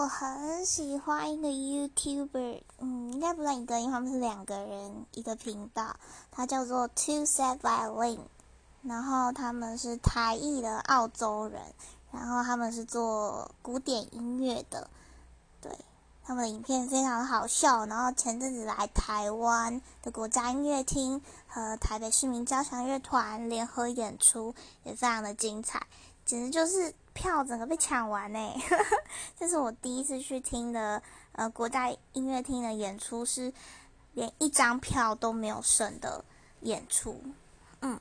我很喜欢一个 YouTuber，嗯，应该不算一个，因为他们是两个人一个频道，它叫做 Two Set Violin，然后他们是台裔的澳洲人，然后他们是做古典音乐的，对，他们的影片非常好笑，然后前阵子来台湾的国家音乐厅和台北市民交响乐团联合演出，也非常的精彩，简直就是。票整个被抢完呢，这是我第一次去听的，呃，国家音乐厅的演出是连一张票都没有剩的演出，嗯，